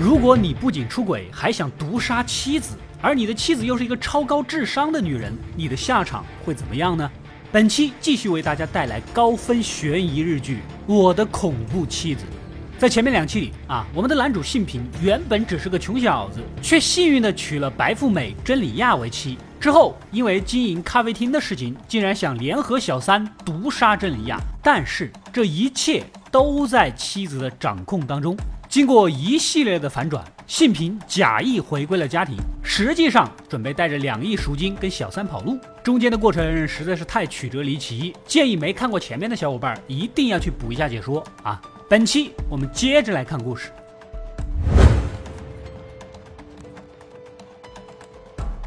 如果你不仅出轨，还想毒杀妻子，而你的妻子又是一个超高智商的女人，你的下场会怎么样呢？本期继续为大家带来高分悬疑日剧《我的恐怖妻子》。在前面两期里啊，我们的男主信平原本只是个穷小子，却幸运的娶了白富美真理亚为妻。之后因为经营咖啡厅的事情，竟然想联合小三毒杀真理亚。但是这一切都在妻子的掌控当中。经过一系列的反转，信平假意回归了家庭，实际上准备带着两亿赎金跟小三跑路。中间的过程实在是太曲折离奇，建议没看过前面的小伙伴一定要去补一下解说啊。本期我们接着来看故事。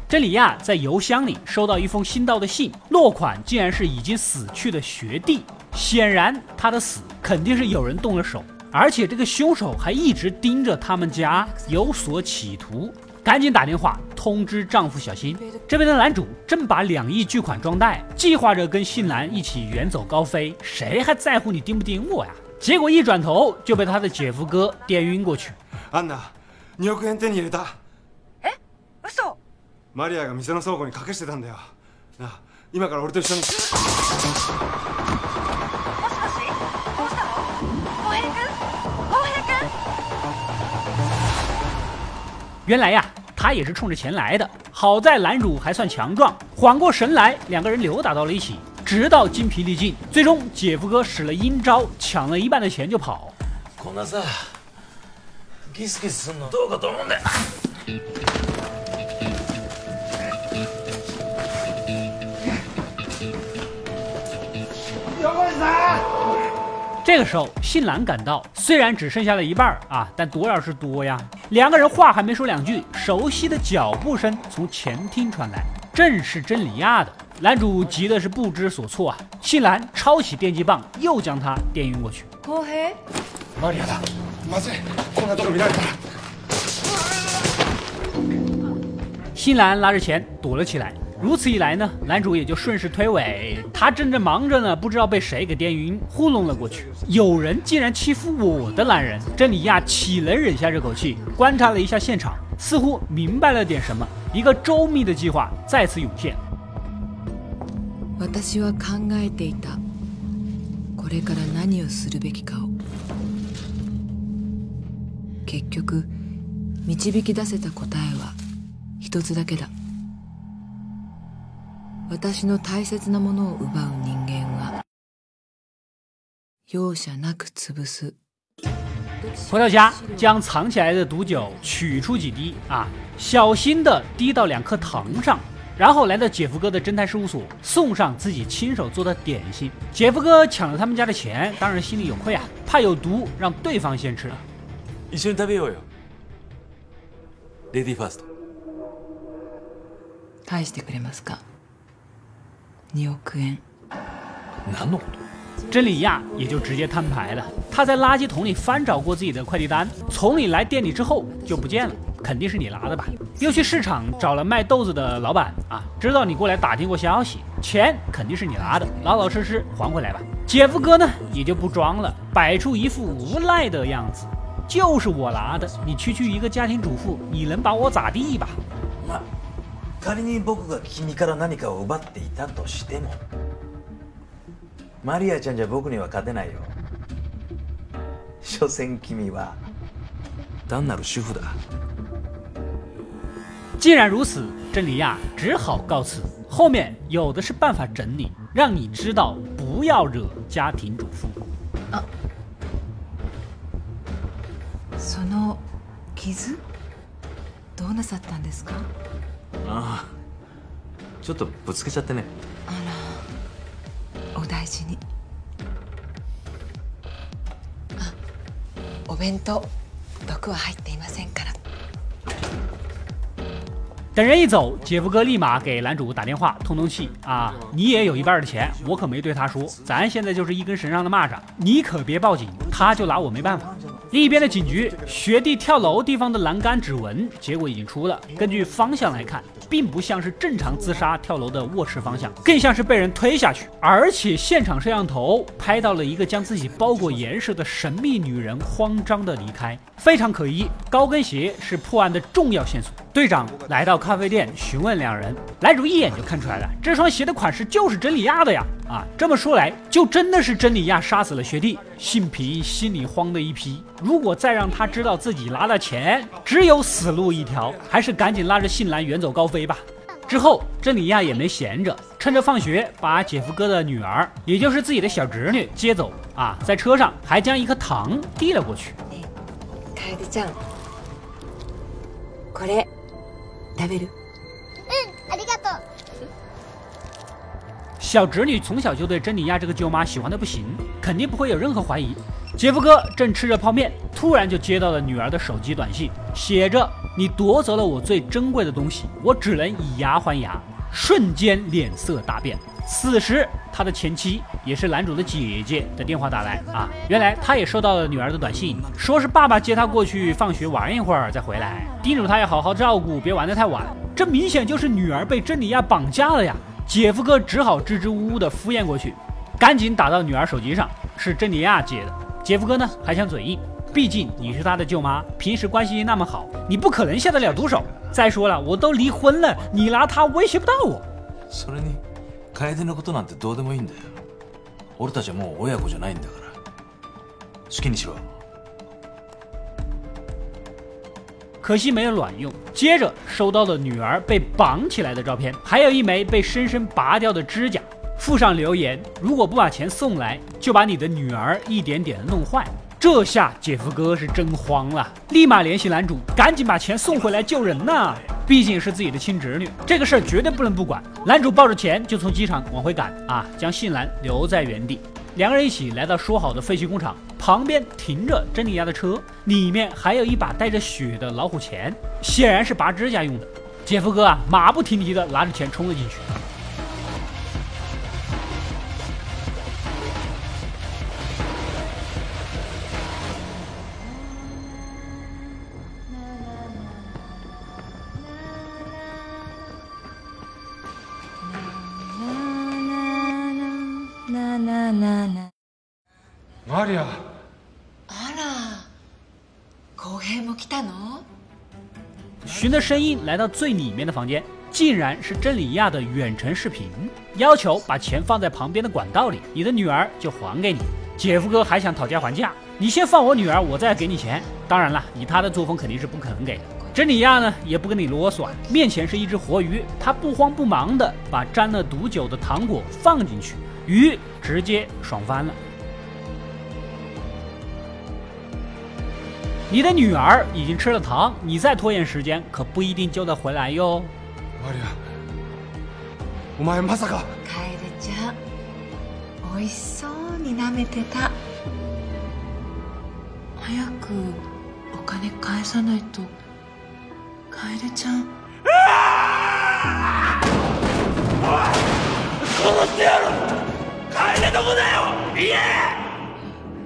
真理亚在邮箱里收到一封新到的信，落款竟然是已经死去的学弟。显然，他的死肯定是有人动了手，而且这个凶手还一直盯着他们家，有所企图。赶紧打电话通知丈夫小新。这边的男主正把两亿巨款装袋，计划着跟信男一起远走高飞。谁还在乎你盯不盯我呀？结果一转头就被他的姐夫哥电晕过去。アンナ、2億円手に入れた。え嘘マリアが店の倉庫に隠してたんだよ。なあ、今から俺と一緒に。 原来呀，他也是冲着钱来的。好在男主还算强壮，缓过神来，两个人扭打到了一起。直到筋疲力尽，最终姐夫哥使了阴招，抢了一半的钱就跑。这个时候，信兰赶到，虽然只剩下了一半儿啊，但多要是多呀。两个人话还没说两句，熟悉的脚步声从前厅传来，正是真理亚的。男主急的是不知所措啊！信兰抄起电击棒，又将他电晕过去。浩平マリアだ。まずい。こんなとこ見られたら。新兰拉着钱躲了起来。 如此一来呢，男主也就顺势推诿。他正在忙着呢，不知道被谁给电晕，糊弄了过去。有人竟然欺负我的男人，真理亚岂能忍下这口气？观察了一下现场，似乎明白了点什么。一个周密的计划再次涌现。私は考えていたこれから何をするべきかを結局導き出せた答えは一つだけだ 私の大切なものを奪う人間は容赦なく潰す回到家，将藏起来的毒酒取出几滴啊，小心的滴到两颗糖上，然后来到姐夫哥的侦探事务所，送上自己亲手做的点心。姐夫哥抢了他们家的钱，当然心里有愧啊，怕有毒，让对方先吃。一緒に食べようよレディーファースト返してくれますか 2億円何のこと真理亚也就直接摊牌了。他在垃圾桶里翻找过自己的快递单，从你来店里之后就不见了，肯定是你拿的吧？又去市场找了卖豆子的老板啊，知道你过来打听过消息，钱肯定是你拿的，老老实实还回来吧。姐夫哥呢也就不装了，摆出一副无赖的样子，就是我拿的，你区区一个家庭主妇，你能把我咋地吧？ まあ仮に僕が君から何かを奪っていたとしてもマリアちゃんじゃ僕には勝てないよ所詮君は単なる主婦だ既然如此，真理亚只好告辞。后面有的是办法整你，让你知道不要惹家庭主妇。その傷？どうなさったんですか？ああちょっとぶつけちゃってねあらお大事にあお弁当毒は入っていませんから等人一走，姐夫哥立马给男主打电话通通气啊！你也有一半的钱，我可没对他说，咱现在就是一根绳上的蚂蚱，你可别报警，他就拿我没办法。 另一边的警局，学弟跳楼地方的栏杆指纹结果已经出了，根据方向来看，并不像是正常自杀跳楼的卧室方向，更像是被人推下去。而且现场摄像头拍到了一个将自己包裹严实的神秘女人慌张的离开，非常可疑。高跟鞋是破案的重要线索。队长来到咖啡店询问两人，男主一眼就看出来了，这双鞋的款式就是真理亚的呀！啊，这么说来，就真的是真理亚杀死了学弟。信皮心里慌的一批，如果再让他知道自己拿了钱，只有死路一条，还是赶紧拉着信兰远走高飞吧。之后，真理亚也没闲着，趁着放学把姐夫哥的女儿，也就是自己的小侄女接走啊，在车上还将一颗糖递了过去。楓ちゃんこれ食べる 小侄女从小就对珍妮亚这个舅妈喜欢的不行，肯定不会有任何怀疑。姐夫哥正吃着泡面，突然就接到了女儿的手机短信，写着：“你夺走了我最珍贵的东西，我只能以牙还牙。”瞬间脸色大变。此时，他的前妻也是男主的姐姐的电话打来啊，原来他也收到了女儿的短信，说是爸爸接他过去放学玩一会儿再回来，叮嘱他要好好照顾，别玩得太晚。这明显就是女儿被珍妮亚绑架了呀！姐夫哥只好支支吾吾的敷衍过去，赶紧打到女儿手机上，是珍妮亚接的。姐夫哥呢还想嘴硬，毕竟你是他的舅妈，平时关系那么好，你不可能下得了毒手。再说了，我都离婚了，你拿他威胁不到我。それに楓のことなんてどうでもいいんだよ俺たちはもう親子じゃないんだから好きにしろ 可惜没有卵用。接着收到了女儿被绑起来的照片，还有一枚被生生拔掉的指甲，附上留言：如果不把钱送来，就把你的女儿一点点弄坏。这下姐夫哥是真慌了，立马联系男主，赶紧把钱送回来救人呐！毕竟是自己的亲侄女，这个事儿绝对不能不管。男主抱着钱就从机场往回赶啊，将信兰留在原地。两个人一起来到说好的废弃工厂旁边，停着珍妮亚的车，里面还有一把带着血的老虎钳，显然是拔指甲用的。姐夫哥啊，马不停蹄的拿着钱冲了进去。ななな 循着声音来到最里面的房间，竟然是真理亚的远程视频，要求把钱放在旁边的管道里，你的女儿就还给你。姐夫哥还想讨价还价，你先放我女儿，我再给你钱。当然了，以他的作风肯定是不可能给的。真理亚呢也不跟你啰嗦，面前是一只活鱼，他不慌不忙的把沾了毒酒的糖果放进去，鱼直接爽翻了。你的女儿已经吃了糖，你再拖延时间，可不一定救得回来哟。マリアお前まさか楓ちゃん美味しそうに舐めてた早くお金返さないと楓ちゃん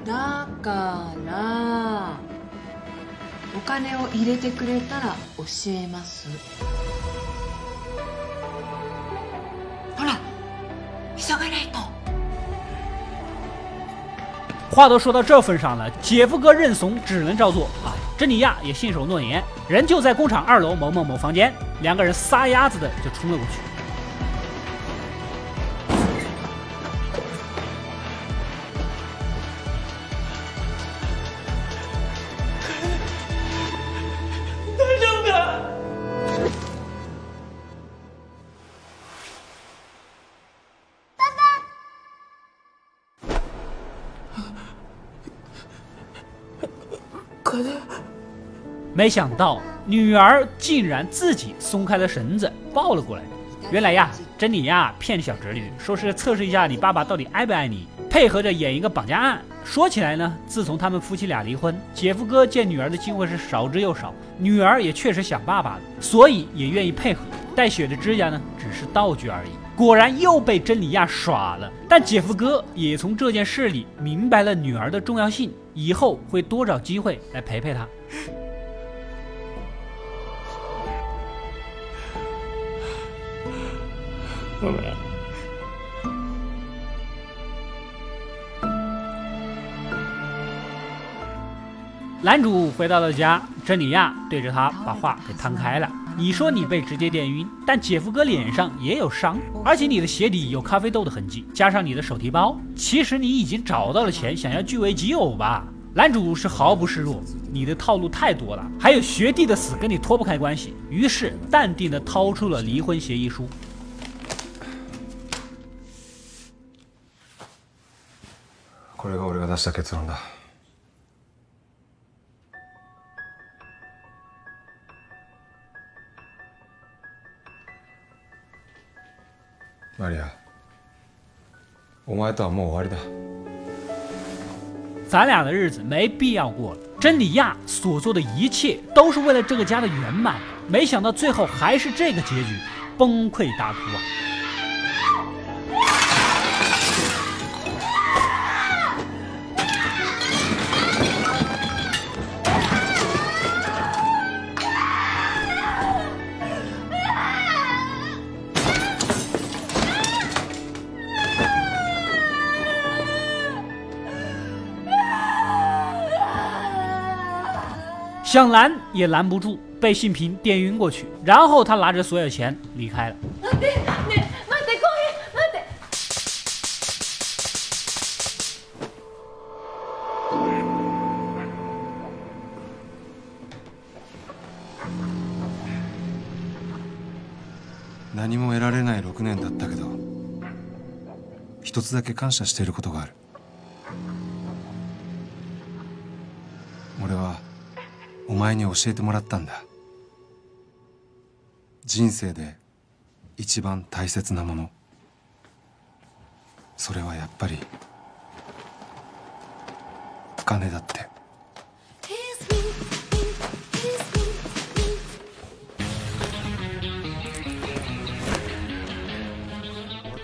だから お金を入れてくれたら教えますほら急がないと话都说到这份上了，姐夫哥认怂，只能照做啊。珍妮亚也信守诺言，人就在工厂二楼某某某房间，两个人撒丫子的就冲了过去。 没想到女儿竟然自己松开了绳子抱了过来。原来呀，珍妮呀骗小侄女，说是测试一下你爸爸到底爱不爱你，配合着演一个绑架案。说起来呢，自从他们夫妻俩离婚，姐夫哥见女儿的机会是少之又少，女儿也确实想爸爸了，所以也愿意配合。带血的指甲呢，只是道具而已。果然又被真理亚耍了，但姐夫哥也从这件事里明白了女儿的重要性，以后会多找机会来陪陪她。ごめん男主回到了家，珍妮亚对着他把话给摊开了。你说你被直接电晕，但姐夫哥脸上也有伤，而且你的鞋底有咖啡豆的痕迹，加上你的手提包，其实你已经找到了钱，想要据为己有吧？男主是毫不示弱，你的套路太多了，还有学弟的死跟你脱不开关系，于是淡定的掏出了离婚协议书。 これが俺が出した結論だマリアお前とはもう終わりだ咱俩的日子没必要过了。珍妮亚所做的一切都是为了这个家的圆满，没想到最后还是这个结局，崩溃大哭啊！ 想拦也拦不住，被信平电晕过去，然后他拿着所有钱离开了。待ってねえ待ってコーヒー待って何も得られない6年だったけど一つだけ感謝していることがある 前に教えてもらったんだ。人生で一番大切なもの。それはやっぱり金だって。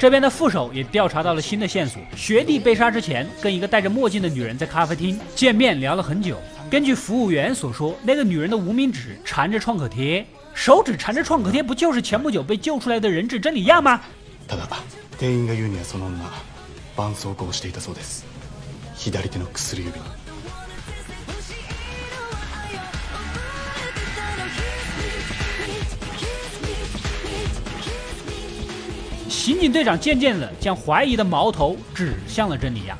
这边的副手也调查到了新的线索：学弟被杀之前，跟一个戴着墨镜的女人在咖啡厅见面聊了很久。根据服务员所说，那个女人的无名指缠着创可贴，手指缠着创可贴，不就是前不久被救出来的人质真理亚吗？ただ店員が言うにはその女絆創膏をしていたそうです左手の薬指に 刑警队长渐渐地将怀疑的矛头指向了珍妮亚。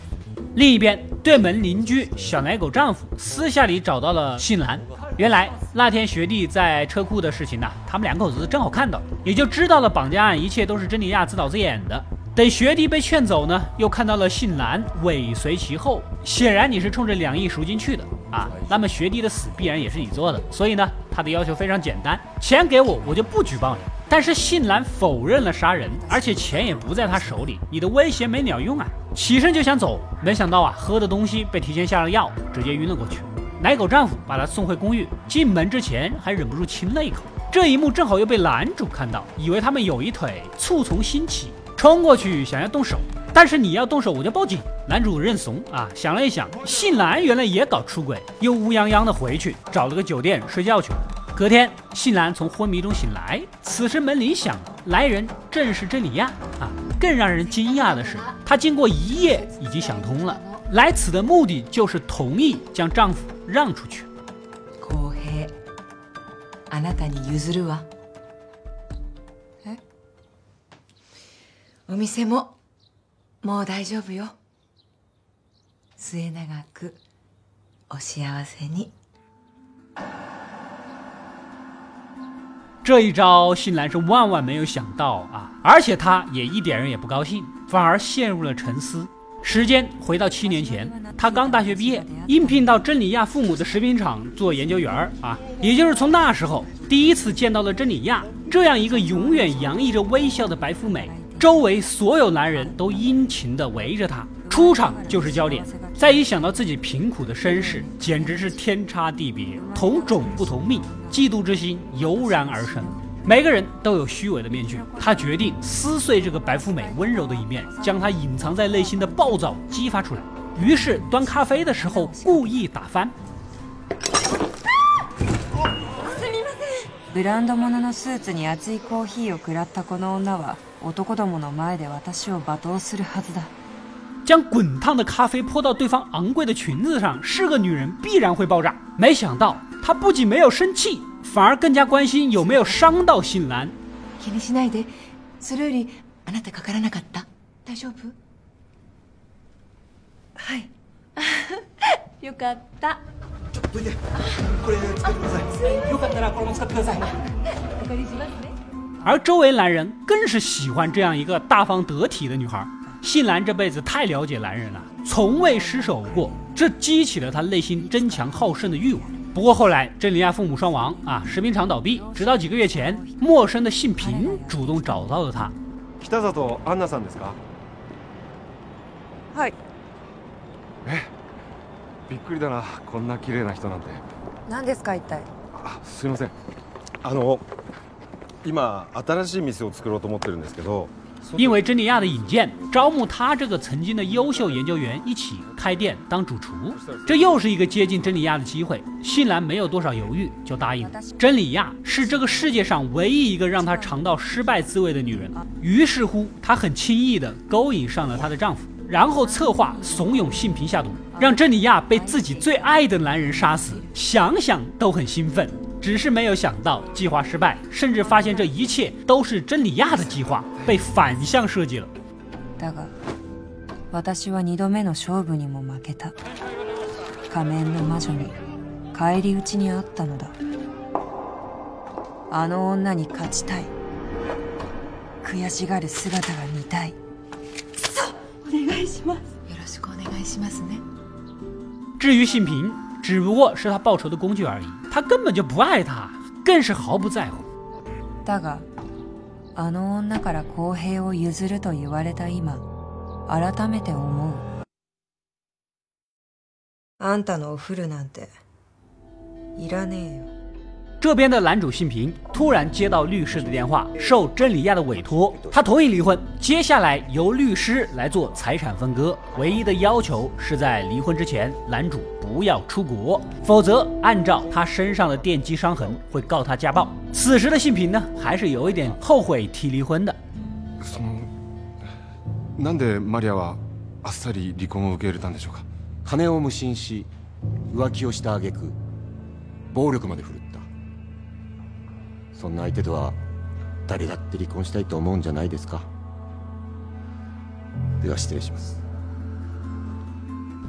另一边，对门邻居小奶狗丈夫私下里找到了信兰。原来那天学弟在车库的事情呢，他们两口子正好看到，也就知道了绑架案一切都是珍妮亚自导自演的。等学弟被劝走呢，又看到了信兰尾随其后，显然你是冲着两亿赎金去的啊！那么学弟的死必然也是你做的，所以呢，他的要求非常简单：钱给我，我就不举报你。但是信兰否认了杀人，而且钱也不在他手里，你的威胁没鸟用啊！起身就想走，没想到啊，喝的东西被提前下了药，直接晕了过去。奶狗丈夫把他送回公寓，进门之前还忍不住亲了一口。这一幕正好又被男主看到，以为他们有一腿，醋从心起，冲过去想要动手。但是你要动手，我就报警。男主认怂啊，想了一想，信兰原来也搞出轨，又乌泱泱的回去找了个酒店睡觉去了。隔天，信兰从昏迷中醒来，此时门铃响，来人正是珍妮亚啊！更让人惊讶的是，她经过一夜已经想通了，来此的目的就是同意将丈夫让出去。公平あなたに譲るわえお店ももう大丈夫よ末永くお幸せに 这一招，新兰是万万没有想到啊！而且他也一点儿也不高兴，反而陷入了沉思。时间回到七年前，他刚大学毕业，应聘到真理亚父母的食品厂做研究员儿啊。也就是从那时候，第一次见到了真理亚这样一个永远洋溢着微笑的白富美，周围所有男人都殷勤地围着她，出场就是焦点。再一想到自己贫苦的身世，简直是天差地别，同种不同命，嫉妒之心油然而生。每个人都有虚伪的面具，他决定撕碎这个白富美温柔的一面，将她隐藏在内心的暴躁激发出来。于是端咖啡的时候故意打翻。ブランド物のスーツに熱いコーヒーを食らったこの女は 男どもの前で私を罵倒するはずだ将滚烫的咖啡泼到对方昂贵的裙子上，是个女人必然会爆炸。没想到她不仅没有生气，反而更加关心有没有伤到信兰。気にしないでそれよりあなたかからなかった大丈夫はいよかった 而周围男人更是喜欢这样一个大方得体的女孩。信兰这辈子太了解男人了，从未失手过，这激起了她内心争强好胜的欲望。不过后来，真理亚父母双亡啊，食品厂倒闭，直到几个月前，陌生的信平主动找到了他。北里アンナさんですかはいえびっくりだなこんな綺麗な人なんて何ですか一体あすいませんあの 今新しい店を作ろうと思ってるんですけど因为真理亚的引荐，招募他这个曾经的优秀研究员一起开店当主厨，这又是一个接近真理亚的机会。信兰没有多少犹豫就答应了。真理亚是这个世界上唯一一个让她尝到失败滋味的女人，于是乎，她很轻易地勾引上了她的丈夫，然后策划怂恿信平下毒，让真理亚被自己最爱的男人杀死。想想都很兴奋。 只是没有想到计划失败，甚至发现这一切都是真理亚的计划，被反向设计了。だが私は二度目の勝負にも負けた仮面の魔女に返り討ちにあったのだあの女に勝ちたい悔しがる姿が見たいお願いしますよろしくお願いしますね至于信平，只不过是他报仇的工具而已， 他根本就不爱他，更是毫不在乎。だがあの女から公平を譲ると言われた今改めて思うあんたのお風呂なんていらねえよ这边的男主信平突然接到律师的电话，受真理亚的委托，他同意离婚。接下来由律师来做财产分割，唯一的要求是在离婚之前，男主不要出国，否则按照他身上的电击伤痕会告他家暴。此时的信平呢，还是有一点后悔提离婚的。そのなんでマリアはあっさり離婚を受け入れたんでしょうか金を無心し浮気をした挙句暴力まで振るった そんな相手とは誰だって離婚したいと思うんじゃないですかでは失礼します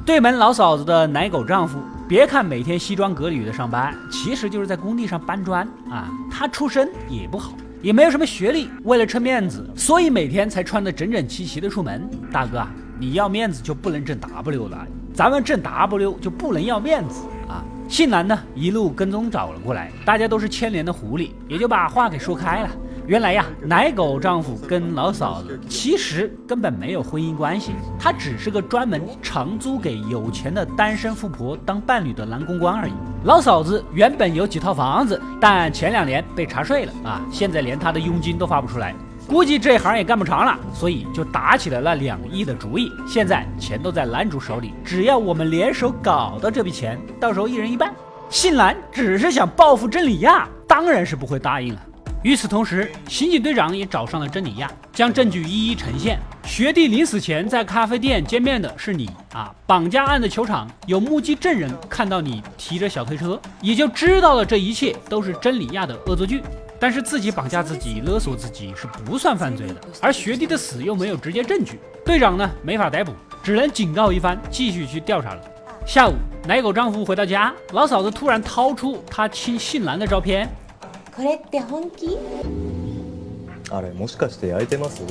对门老嫂子的奶狗丈夫，别看每天西装革履的上班，其实就是在工地上搬砖啊。他出身也不好，也没有什么学历，为了撑面子，所以每天才穿得整整齐齐的出门。大哥，你要面子就不能挣 W 了，咱们挣 W 就不能要面子啊。 信兰呢，一路跟踪找了过来，大家都是牵连的狐狸，也就把话给说开了。原来呀，奶狗丈夫跟老嫂子其实根本没有婚姻关系，他只是个专门长租给有钱的单身富婆当伴侣的男公关而已。老嫂子原本有几套房子，但前两年被查税了啊，现在连她的佣金都发不出来，估计这行也干不长了，所以就打起了那两亿的主意。现在钱都在男主手里，只要我们联手搞到这笔钱，到时候一人一半。信兰只是想报复真理亚，当然是不会答应了。与此同时，刑警队长也找上了真理亚，将证据一一呈现。学弟临死前在咖啡店见面的是你啊！绑架案的球场有目击证人看到你提着小推车，也就知道了这一切都是真理亚的恶作剧。但是自己绑架自己、勒索自己是不算犯罪的，而学弟的死又没有直接证据，队长呢没法逮捕，只能警告一番，继续去调查了。下午，奶狗丈夫回到家，老嫂子突然掏出他亲信兰的照片。これって本気あれもしかして焼いてます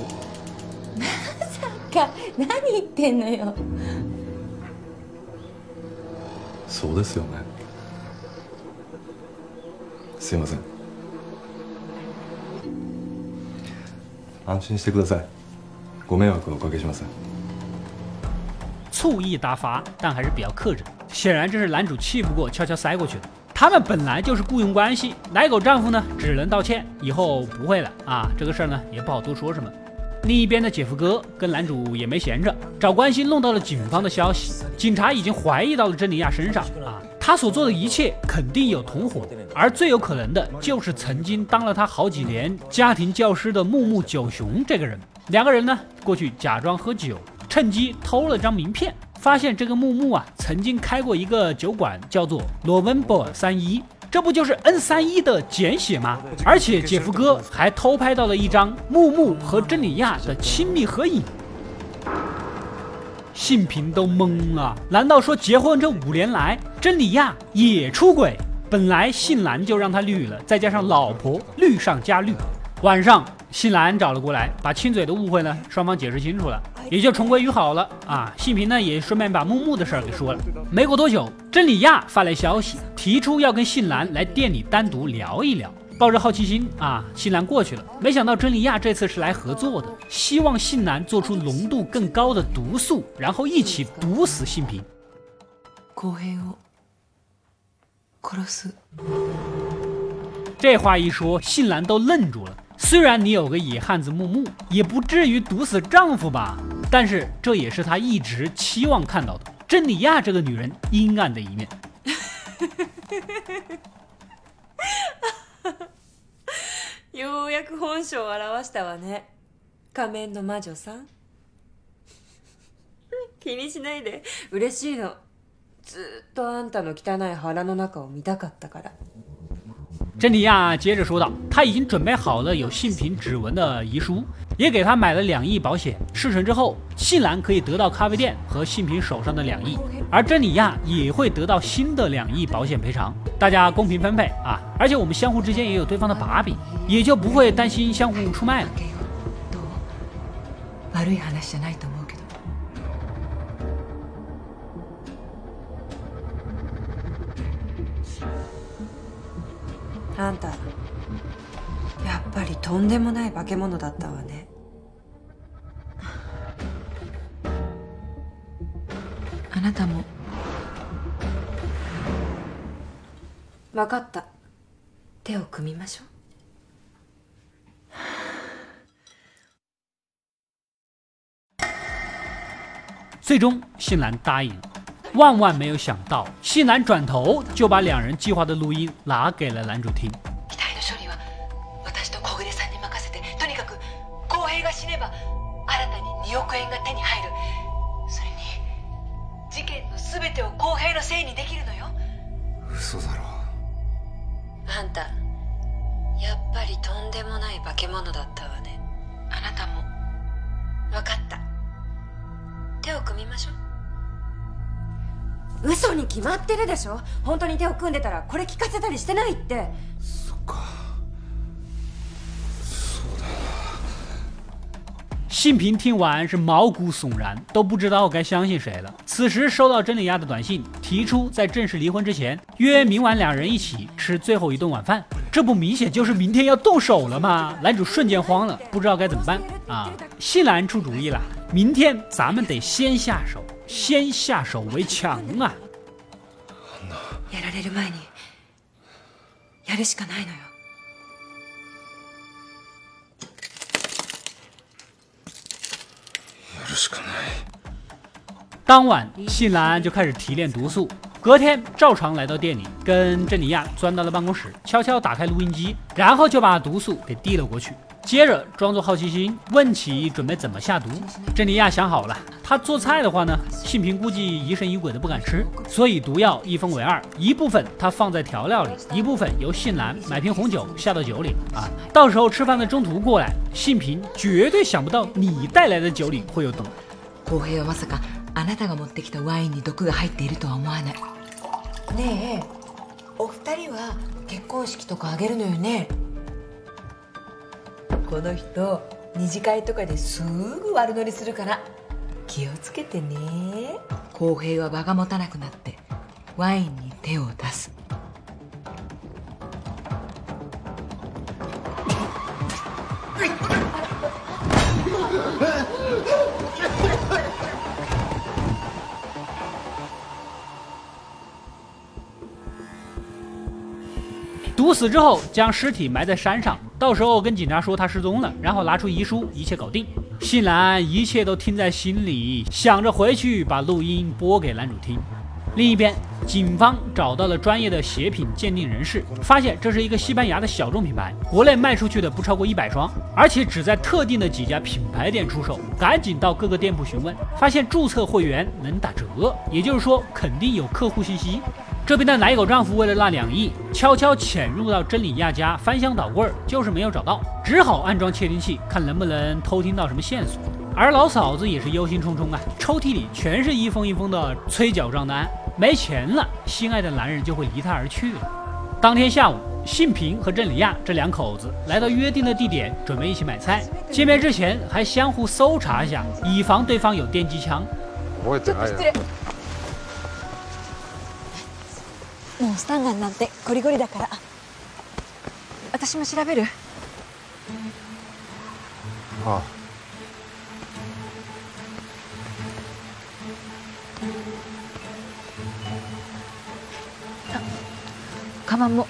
か何言ってんのよそうですよねすいません 安心してくださいご迷惑はおかけしません醋意大发，但还是比较克制。显然这是男主气不过，悄悄塞过去的。他们本来就是雇佣关系，奶狗丈夫呢只能道歉，以后不会了啊。这个事儿呢也不好多说什么。另一边的姐夫哥跟男主也没闲着，找关系弄到了警方的消息，警察已经怀疑到了真理亚身上啊。 他所做的一切肯定有同伙，而最有可能的就是曾经当了他好几年家庭教师的木木九雄这个人。两个人呢，过去假装喝酒，趁机偷了张名片，发现这个木木啊，曾经开过一个酒馆，叫做罗文博尔三一，这不就是 N 三一的简写吗？而且姐夫哥还偷拍到了一张木木和真理亚的亲密合影。信平都懵了，难道说结婚这五年来，真理亚也出轨？本来信兰就让他绿了，再加上老婆绿上加绿。晚上，信兰找了过来，把亲嘴的误会呢，双方解释清楚了，也就重归于好了啊。信平呢，也顺便把木木的事儿给说了。没过多久，真理亚发来消息，提出要跟信兰来店里单独聊一聊。抱着好奇心啊，信兰过去了。没想到真理亚这次是来合作的，希望信男做出浓度更高的毒素，然后一起毒死信平。这话一说，信兰都愣住了。虽然你有个野汉子木木，也不至于毒死丈夫吧？但是这也是他一直期望看到的真理亚这个女人阴暗的一面。ようやく本性を表したわね。仮面の魔女さん。気にしないで。嬉しいの。ずっとあんたの汚い腹の中を見たかったから。珍妮亚接着说道：“他已经准备好了有性平指纹的遗书，也给他买了两亿保险。事成之后，信兰可以得到咖啡店和信平手上的两亿，而真理亚也会得到新的两亿保险赔偿，大家公平分配啊！而且我们相互之间也有对方的把柄，也就不会担心相互出卖了。”あんたやっぱりとんでもない化け物だったわね なたも分かった手を組みましょう最终，信兰答应了。万万没有想到，西南转头就把两人计划的录音拿给了男主听。遺体の処理は私と小暮さんに任せてとにかく公平が死ねば新たに2億円が手に入るせいにできるのよ。嘘だろ。あんたやっぱりとんでもない化け物だったわね。あなたも。分かった。手を組みましょう。嘘に決まってるでしょ？本当に手を組んでたらこれ聞かせたりしてないって信平听完是毛骨悚然，都不知道该相信谁了。此时收到真理亚的短信，提出在正式离婚之前约明晚两人一起吃最后一顿晚饭，这不明显就是明天要动手了吗？男主瞬间慌了，不知道该怎么办啊！信兰出主意了，明天咱们得先下手。先下手为强啊！やられる前にやるしかないのよ。 当晚，信兰就开始提炼毒素。隔天，照常来到店里，跟珍妮亚钻到了办公室，悄悄打开录音机，然后就把毒素给递了过去。接着装作好奇心问起准备怎么下毒，珍妮亚想好了，她做菜的话呢，信平估计疑神疑鬼的不敢吃，所以毒药一分为二，一部分她放在调料里，一部分由信兰买瓶红酒下到酒里啊，到时候吃饭的中途过来，信平绝对想不到你带来的酒里会有毒。公平はまさかあなたが持ってきたワインに毒が入っているとは思わない。ねえ、お二人は結婚式とかあげるのよね。 この人二次会とかですぐ悪乗りするから気をつけてね。公平は場が持たなくなってワインに手を出す。毒死之后，将尸体埋在山上，到时候跟警察说他失踪了，然后拿出遗书，一切搞定。信兰一切都听在心里，想着回去把录音播给男主听。另一边，警方找到了专业的鞋品鉴定人士，发现这是一个西班牙的小众品牌，国内卖出去的不超过一百双，而且只在特定的几家品牌店出售。赶紧到各个店铺询问，发现注册会员能打折，也就是说肯定有客户信息。这边的奶狗丈夫为了那两亿，悄悄潜入到真理亚家翻箱倒柜，就是没有找到，只好安装窃听器，看能不能偷听到什么线索。而老嫂子也是忧心忡忡啊，抽屉里全是一封一封的催缴账单，没钱了，心爱的男人就会离她而去了。当天下午，信平和郑里亚这两口子来到约定的地点，准备一起买菜。见面之前还相互搜查一下，以防对方有电击枪。もうスタンガンなんてゴリゴリだから。私も調べる。あカバンも。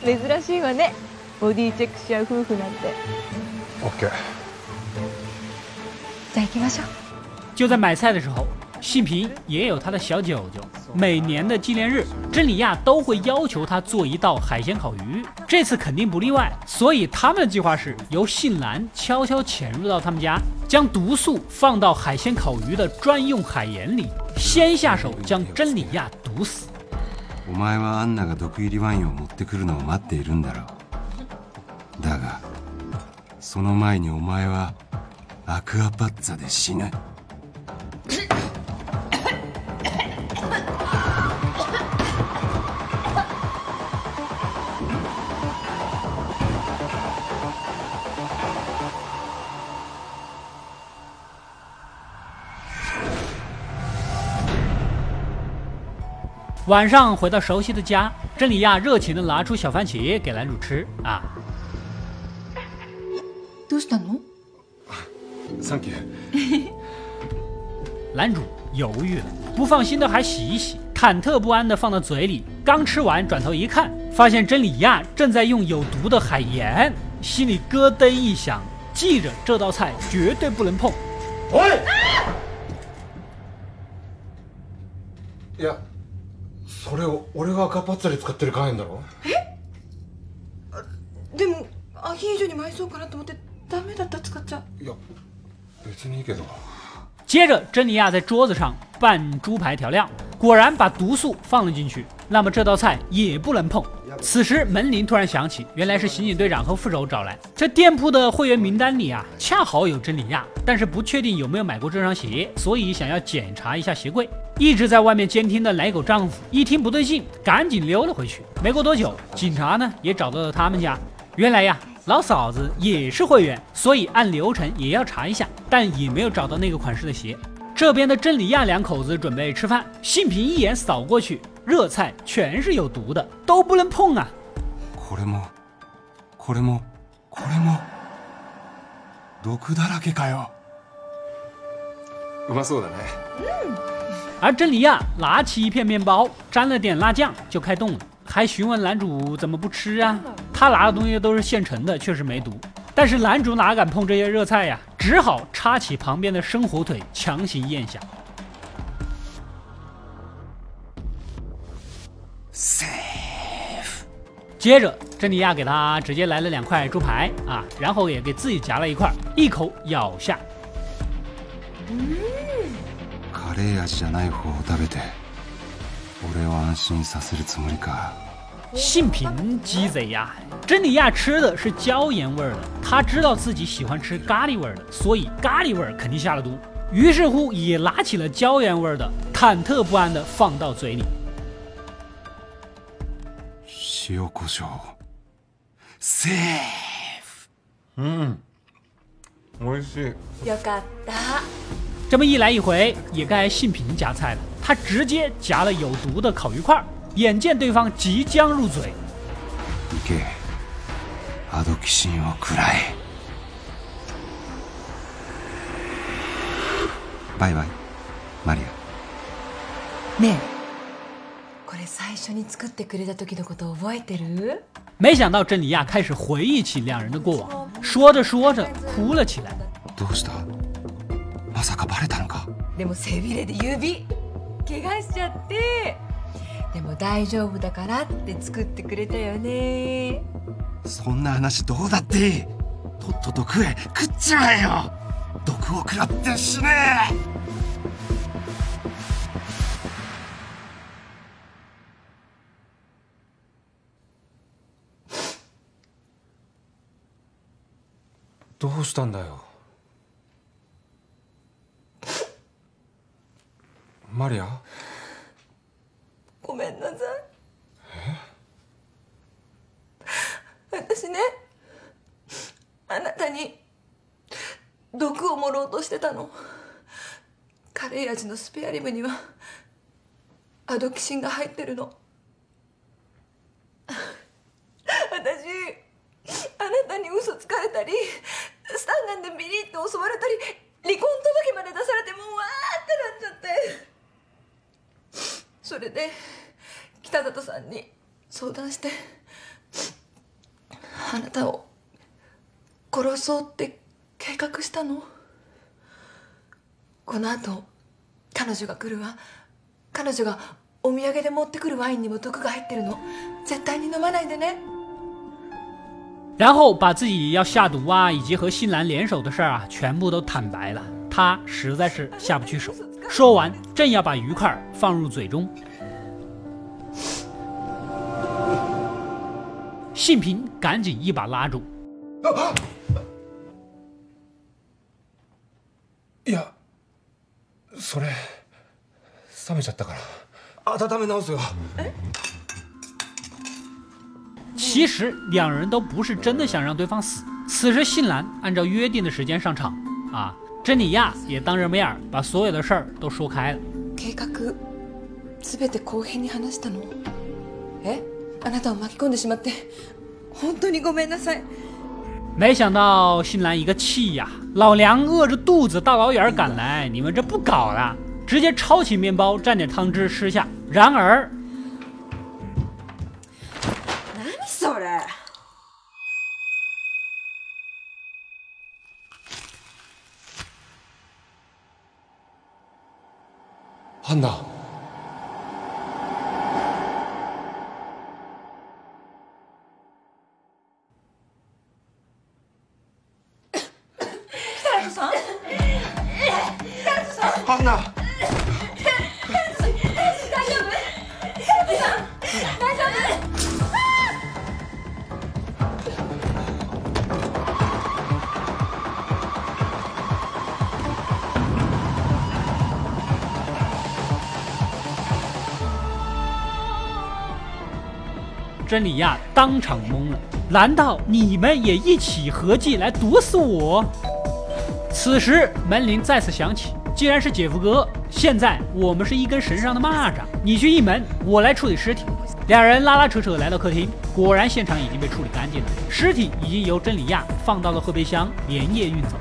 珍しいわね。ボディチェックしちゃう夫婦なんて。オッケー。じゃあ行きましょう。就在买菜的时候，信平也有他的小九九。每年的纪念日，真理亚都会要求他做一道海鲜烤鱼，这次肯定不例外。所以他们的计划是由信兰悄悄潜入到他们家，将毒素放到海鲜烤鱼的专用海盐里，先下手将真理亚毒死。お前はアンナが毒入りワインを持ってくるのを待っているんだろうだがその前にお前はアクアパッツァで死ぬ 晚上回到熟悉的家，真理亚热情地拿出小番茄给男主吃啊。どうしたのサンキュー男主犹豫了，不放心的还洗一洗，忐忑不安的放到嘴里。刚吃完，转头一看，发现真理亚正在用有毒的海盐，心里咯噔一响，记着这道菜绝对不能碰。い それを俺が赤パッツァに使ってる岩塩だろ？でもアヒージョにも合いそうかなと思ってダメだった使っちゃいや別にいいけど接着，珍妮亚在桌子上拌猪排调料，果然把毒素放了进去。那么这道菜也不能碰。此时门铃突然响起，原来是刑警队长和副手找来。这店铺的会员名单里啊，恰好有珍妮亚，但是不确定有没有买过这双鞋，所以想要检查一下鞋柜。一直在外面监听的奶狗丈夫一听不对劲，赶紧溜了回去。没过多久，警察呢也找到了他们家。原来呀，老嫂子也是会员，所以按流程也要查一下，但也没有找到那个款式的鞋。这边的真理亚两口子准备吃饭，信平一眼扫过去，热菜全是有毒的，都不能碰啊！これもこれもこれも毒だらけかようまそうだね而真理亚拿起一片面包，沾了点辣酱就开动了，还询问男主怎么不吃啊？他拿的东西都是现成的，确实没毒。但是男主哪敢碰这些热菜呀？只好插起旁边的生火腿，强行咽下。 接着，珍妮亚给他直接来了两块猪排啊，然后也给自己夹了一块，一口咬下。カレー味じゃない方を食べて俺を安心させるつもりか性平鸡贼呀！珍妮亚吃的是椒盐味儿的，她知道自己喜欢吃咖喱味儿的，所以咖喱味儿肯定下了毒。于是乎，也拿起了椒盐味儿的，忐忑不安的放到嘴里。 塩コショウセーフ美味しいよかった这么一来一回，也该性平夹菜了。他直接夹了有毒的烤鱼块儿，眼见对方即将入嘴，行けアドキシンを食らえバイバイマリアねえこれ 最初に作ってくれた時のこと覚えてる？没想到珍妮亚开始回忆起两人的过往，说着说着哭了起来。どうした？まさかバレたのか？でも背びれで指怪我しちゃって。でも大丈夫だからって作ってくれたよね。そんな話どうだって？とっとと食え。食っちまえよ。毒を食らって死ねどうしたんだよ？マリア？ごめんなさい。私ねあなたに毒を盛ろうとしてたの。カレー味のスペアリブにはアドキシンが入ってるの私あなたに嘘つかれたりスタンガンでビリッと襲われたり離婚届まで出されてもうわーってなっちゃってそれで北里さんに相談してあなたを殺そうって計画したの？この後彼女が来るわ彼女がお土産で持ってくるワインにも毒が入ってるの絶対に飲まないでね然后把自己要下毒啊，以及和信兰联手的事儿啊，全部都坦白了。他实在是下不去手。说完，正要把鱼块放入嘴中，信平赶紧一把拉住。いやそれ冷めちゃったから温め直すよ其实两人都不是真的想让对方死。此时信兰按照约定的时间上场啊，真理亚也当着面儿把所有的事儿都说开了。計画全て公平に話したのえ あなたを巻き込んでしまって本当にごめんなさい没想到信兰一个气呀，老娘饿着肚子大老远赶来，你们这不搞了，直接抄起面包蘸点汤汁吃下。然而 何それハンナハンナ真理亚当场懵了，难道你们也一起合计来毒死我？此时门铃再次响起， 既然是姐夫哥，现在我们是一根绳上的蚂蚱，你去应门，我来处理尸体。两人拉拉扯扯来到客厅，果然现场已经被处理干净了，尸体已经由真理亚放到了后备箱，连夜运走。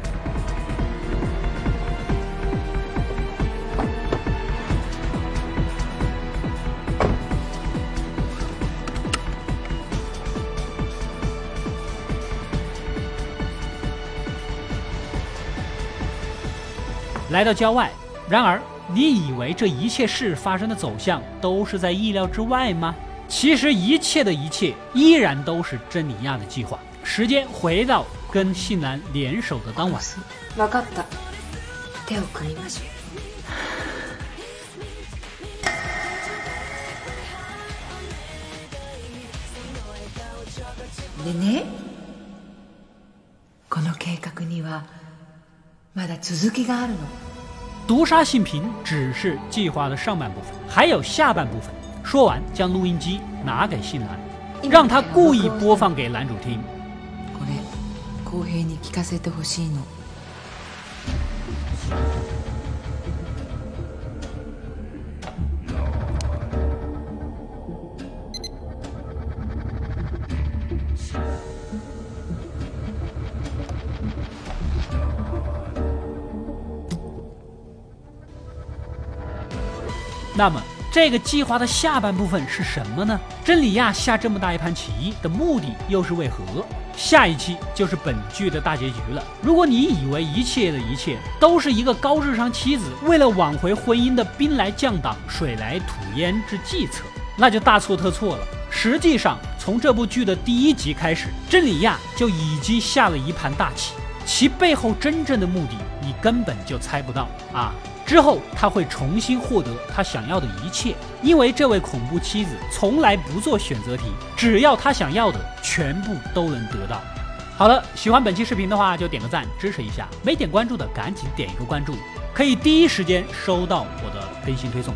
来到郊外，然而你以为这一切事发生的走向都是在意料之外吗？其实一切的一切依然都是真理亚的计划。时间回到跟信兰联手的当晚，分かった手を組みましょうでねこの計画にはまだ続きがあるの 毒杀信平只是计划的上半部分，还有下半部分。说完，将录音机拿给信兰，让他故意播放给男主听。これ公平に聞かせてほしいの 那么，这个计划的下半部分是什么呢？真理亚下这么大一盘棋的目的又是为何？下一期就是本剧的大结局了。如果你以为一切的一切都是一个高智商妻子为了挽回婚姻的兵来将挡、水来土掩之计策，那就大错特错了。实际上，从这部剧的第一集开始，真理亚就已经下了一盘大棋，其背后真正的目的你根本就猜不到啊！之后他会重新获得他想要的一切，因为这位恐怖妻子从来不做选择题，只要他想要的全部都能得到。好了，喜欢本期视频的话就点个赞支持一下，没点关注的赶紧点一个关注，可以第一时间收到我的更新推送。